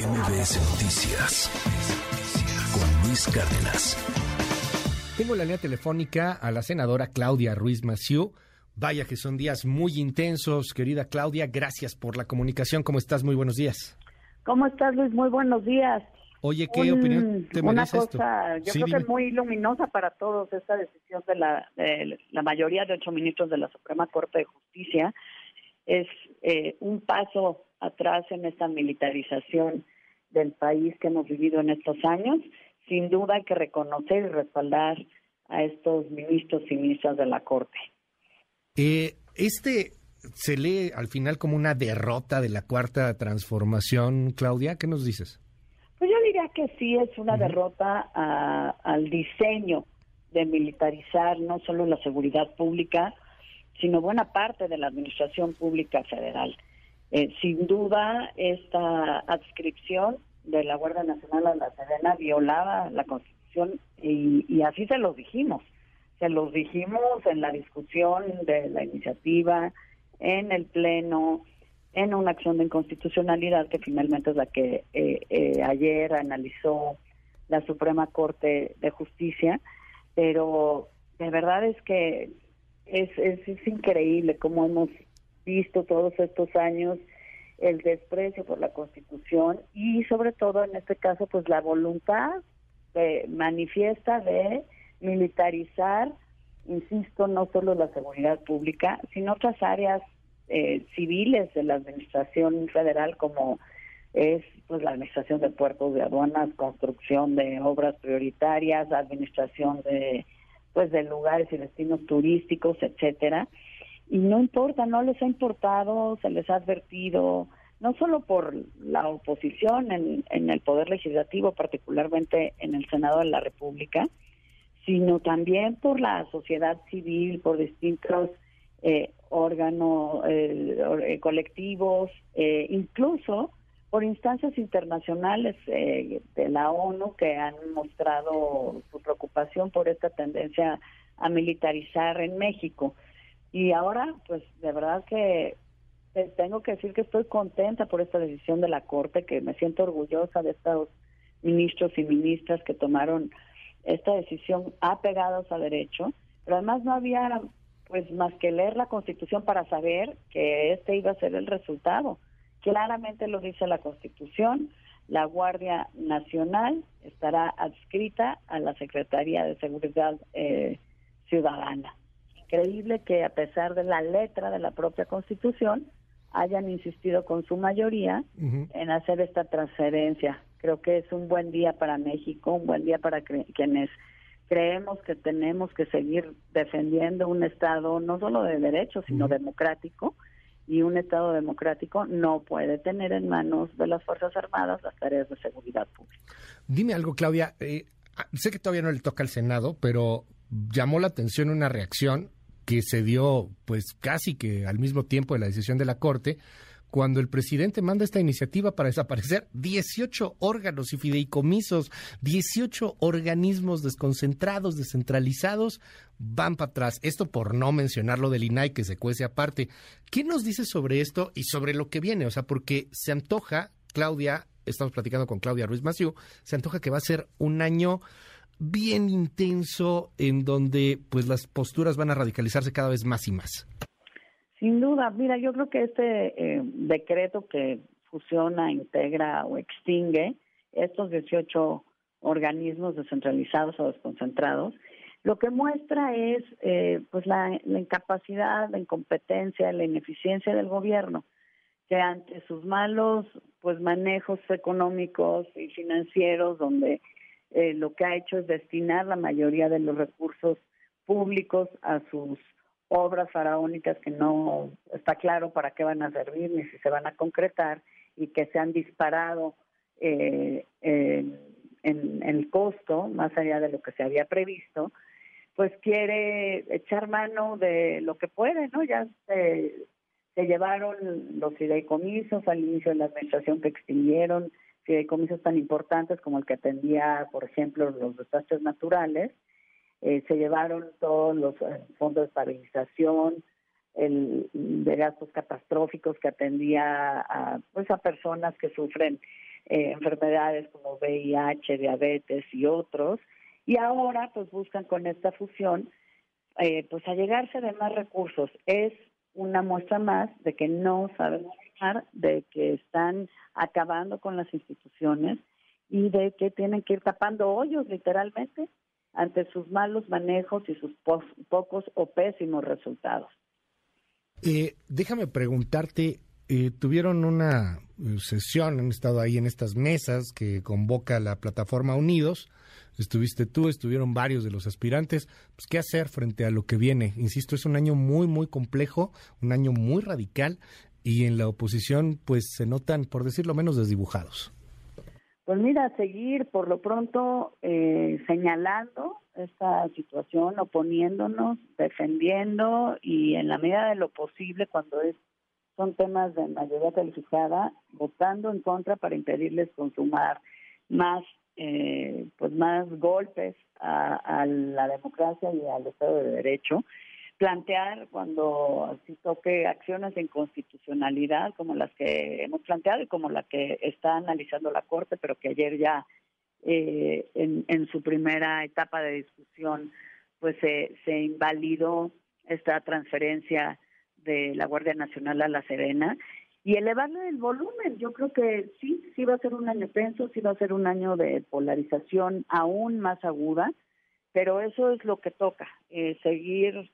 MBS Noticias con Luis Cárdenas. Tengo la línea telefónica a la senadora Claudia Ruiz Massieu. Vaya que son días muy intensos, querida Claudia. Gracias por la comunicación. ¿Cómo estás? Muy buenos días. ¿Cómo estás, Luis? Muy buenos días. Oye, ¿qué opinión te Una merece cosa, esto? yo Sí, creo dime. que es muy luminosa para todos esta decisión de la, de la mayoría de ocho ministros de la Suprema Corte de Justicia. Es eh, un paso atrás en esta militarización del país que hemos vivido en estos años. Sin duda hay que reconocer y respaldar a estos ministros y ministras de la Corte. Eh, este se lee al final como una derrota de la cuarta transformación, Claudia. ¿Qué nos dices? Pues yo diría que sí es una derrota a- al diseño de militarizar no solo la seguridad pública, sino buena parte de la administración pública federal. Eh, sin duda, esta adscripción de la Guardia Nacional a la Sedena violaba la Constitución y, y así se los dijimos. Se los dijimos en la discusión de la iniciativa, en el Pleno, en una acción de inconstitucionalidad que finalmente es la que eh, eh, ayer analizó la Suprema Corte de Justicia, pero de verdad es que es, es, es increíble cómo hemos visto todos estos años el desprecio por la Constitución y sobre todo en este caso pues la voluntad eh, manifiesta de militarizar, insisto, no solo la seguridad pública, sino otras áreas eh, civiles de la administración federal como es pues la administración de puertos de aduanas, construcción de obras prioritarias, administración de pues de lugares y destinos turísticos, etcétera. Y no importa, no les ha importado, se les ha advertido, no solo por la oposición en, en el Poder Legislativo, particularmente en el Senado de la República, sino también por la sociedad civil, por distintos eh, órganos, eh, colectivos, eh, incluso por instancias internacionales eh, de la ONU que han mostrado su preocupación por esta tendencia a militarizar en México. Y ahora, pues de verdad que tengo que decir que estoy contenta por esta decisión de la Corte, que me siento orgullosa de estos ministros y ministras que tomaron esta decisión apegados a derecho, pero además no había pues más que leer la Constitución para saber que este iba a ser el resultado. Claramente lo dice la Constitución, la Guardia Nacional estará adscrita a la Secretaría de Seguridad eh, Ciudadana. Increíble que a pesar de la letra de la propia Constitución hayan insistido con su mayoría en hacer esta transferencia. Creo que es un buen día para México, un buen día para cre- quienes creemos que tenemos que seguir defendiendo un Estado no solo de derecho, sino democrático. Y un Estado democrático no puede tener en manos de las Fuerzas Armadas las tareas de seguridad pública. Dime algo, Claudia. eh, ah, sé que todavía no le toca al Senado, pero llamó la atención una reacción que se dio, pues casi que al mismo tiempo de la decisión de la Corte, cuando el presidente manda esta iniciativa para desaparecer 18 órganos y fideicomisos, 18 organismos desconcentrados, descentralizados, van para atrás. Esto por no mencionar lo del INAI que se cuece aparte. ¿Qué nos dice sobre esto y sobre lo que viene? O sea, porque se antoja, Claudia, estamos platicando con Claudia Ruiz Maciú, se antoja que va a ser un año bien intenso en donde pues las posturas van a radicalizarse cada vez más y más. Sin duda, mira, yo creo que este eh, decreto que fusiona, integra o extingue estos 18 organismos descentralizados o desconcentrados, lo que muestra es eh, pues la, la incapacidad, la incompetencia, la ineficiencia del gobierno, que ante sus malos pues manejos económicos y financieros, donde eh, lo que ha hecho es destinar la mayoría de los recursos públicos a sus obras faraónicas que no está claro para qué van a servir ni si se van a concretar y que se han disparado eh, en, el costo más allá de lo que se había previsto, pues quiere echar mano de lo que puede, ¿no? Ya se, se llevaron los fideicomisos al inicio de la administración que extinguieron, fideicomisos tan importantes como el que atendía, por ejemplo, los desastres naturales, eh, se llevaron todos los eh, fondos de estabilización, el, de gastos catastróficos que atendía a, pues a personas que sufren eh, enfermedades como VIH, diabetes y otros. Y ahora pues buscan con esta fusión eh, pues allegarse de más recursos. Es una muestra más de que no saben de que están acabando con las instituciones y de que tienen que ir tapando hoyos literalmente ante sus malos manejos y sus pocos o pésimos resultados. Eh, déjame preguntarte, eh, tuvieron una eh, sesión, han estado ahí en estas mesas que convoca la plataforma Unidos, estuviste tú, estuvieron varios de los aspirantes, pues qué hacer frente a lo que viene. Insisto, es un año muy, muy complejo, un año muy radical y en la oposición pues se notan, por decirlo menos, desdibujados. Pues mira, seguir por lo pronto eh, señalando esta situación, oponiéndonos, defendiendo y en la medida de lo posible cuando es son temas de mayoría calificada, votando en contra para impedirles consumar más eh, pues más golpes a, la democracia y al Estado de Derecho, plantear cuando toque acciones de inconstitucionalidad como las que hemos planteado y como la que está analizando la Corte, pero que ayer ya eh, en, su primera etapa de discusión pues se invalidó esta transferencia de la Guardia Nacional a la Serena y elevarle el volumen. Yo creo que sí, sí va a ser un año tenso, sí va a ser un año de polarización aún más aguda, pero eso es lo que toca, eh, seguir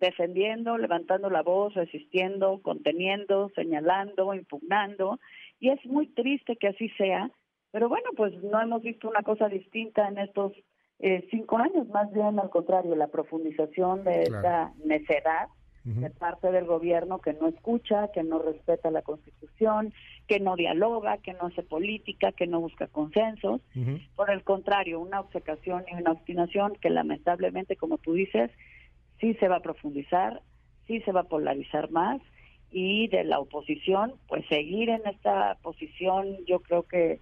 defendiendo, levantando la voz, resistiendo, conteniendo, señalando, impugnando, y es muy triste que así sea, pero bueno, pues no hemos visto una cosa distinta en estos eh, cinco años, más bien al contrario, la profundización de esta necedad de parte del gobierno que no escucha, que no respeta la Constitución, que no dialoga, que no hace política, que no busca consensos. Por el contrario, una obcecación y una obstinación que lamentablemente, como tú dices, sí se va a profundizar, sí se va a polarizar más y de la oposición, pues seguir en esta posición, yo creo que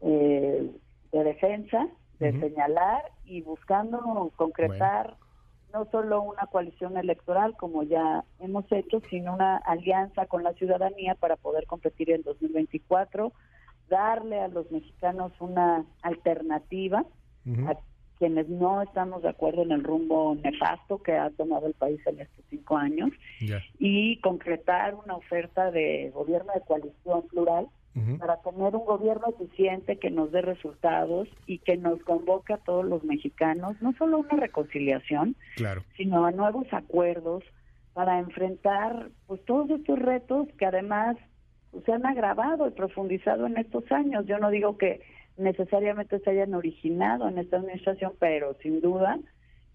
eh, de defensa, de señalar y buscando concretar no solo una coalición electoral como ya hemos hecho, sino una alianza con la ciudadanía para poder competir en 2024, darle a los mexicanos una alternativa a quienes no estamos de acuerdo en el rumbo nefasto que ha tomado el país en estos cinco años y concretar una oferta de gobierno de coalición plural para tener un gobierno eficiente que nos dé resultados y que nos convoque a todos los mexicanos, no solo a una reconciliación, sino a nuevos acuerdos para enfrentar pues todos estos retos que además pues, se han agravado y profundizado en estos años. Yo no digo que necesariamente se hayan originado en esta administración, pero sin duda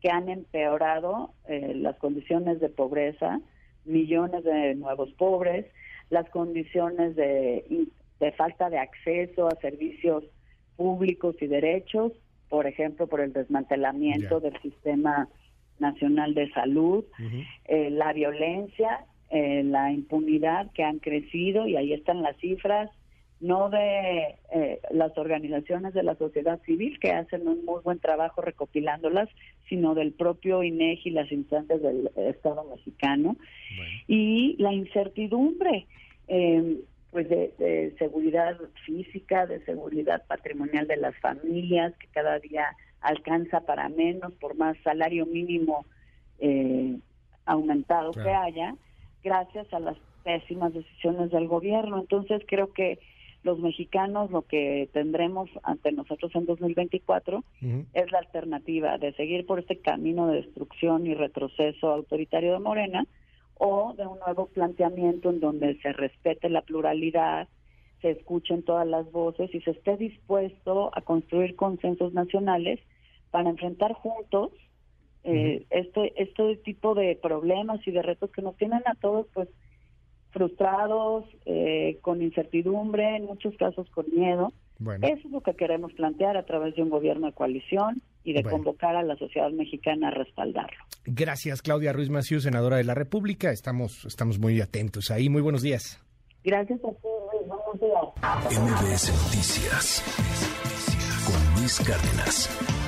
que han empeorado eh, las condiciones de pobreza, millones de nuevos pobres, las condiciones de de falta de acceso a servicios públicos y derechos, por ejemplo, por el desmantelamiento del sistema nacional de salud, eh, la violencia, eh, la impunidad que han crecido y ahí están las cifras, no de eh, las organizaciones de la sociedad civil que hacen un muy buen trabajo recopilándolas, sino del propio INEGI y las instancias del Estado mexicano. Y la incertidumbre. Eh, pues de, seguridad física, de seguridad patrimonial de las familias, que cada día alcanza para menos por más salario mínimo eh, aumentado que haya, gracias a las pésimas decisiones del gobierno. Entonces creo que los mexicanos lo que tendremos ante nosotros en 2024 es la alternativa de seguir por este camino de destrucción y retroceso autoritario de Morena o de un nuevo planteamiento en donde se respete la pluralidad, se escuchen todas las voces y se esté dispuesto a construir consensos nacionales para enfrentar juntos eh, este este tipo de problemas y de retos que nos tienen a todos pues frustrados, eh, con incertidumbre, en muchos casos con miedo. Eso es lo que queremos plantear a través de un gobierno de coalición y de convocar a la sociedad mexicana a respaldarlo. Gracias, Claudia Ruiz Maciú, senadora de la República. Estamos, estamos muy atentos ahí. Muy buenos días. Gracias a ti, Luis. Buenos días. MBS Noticias con Luis Cárdenas.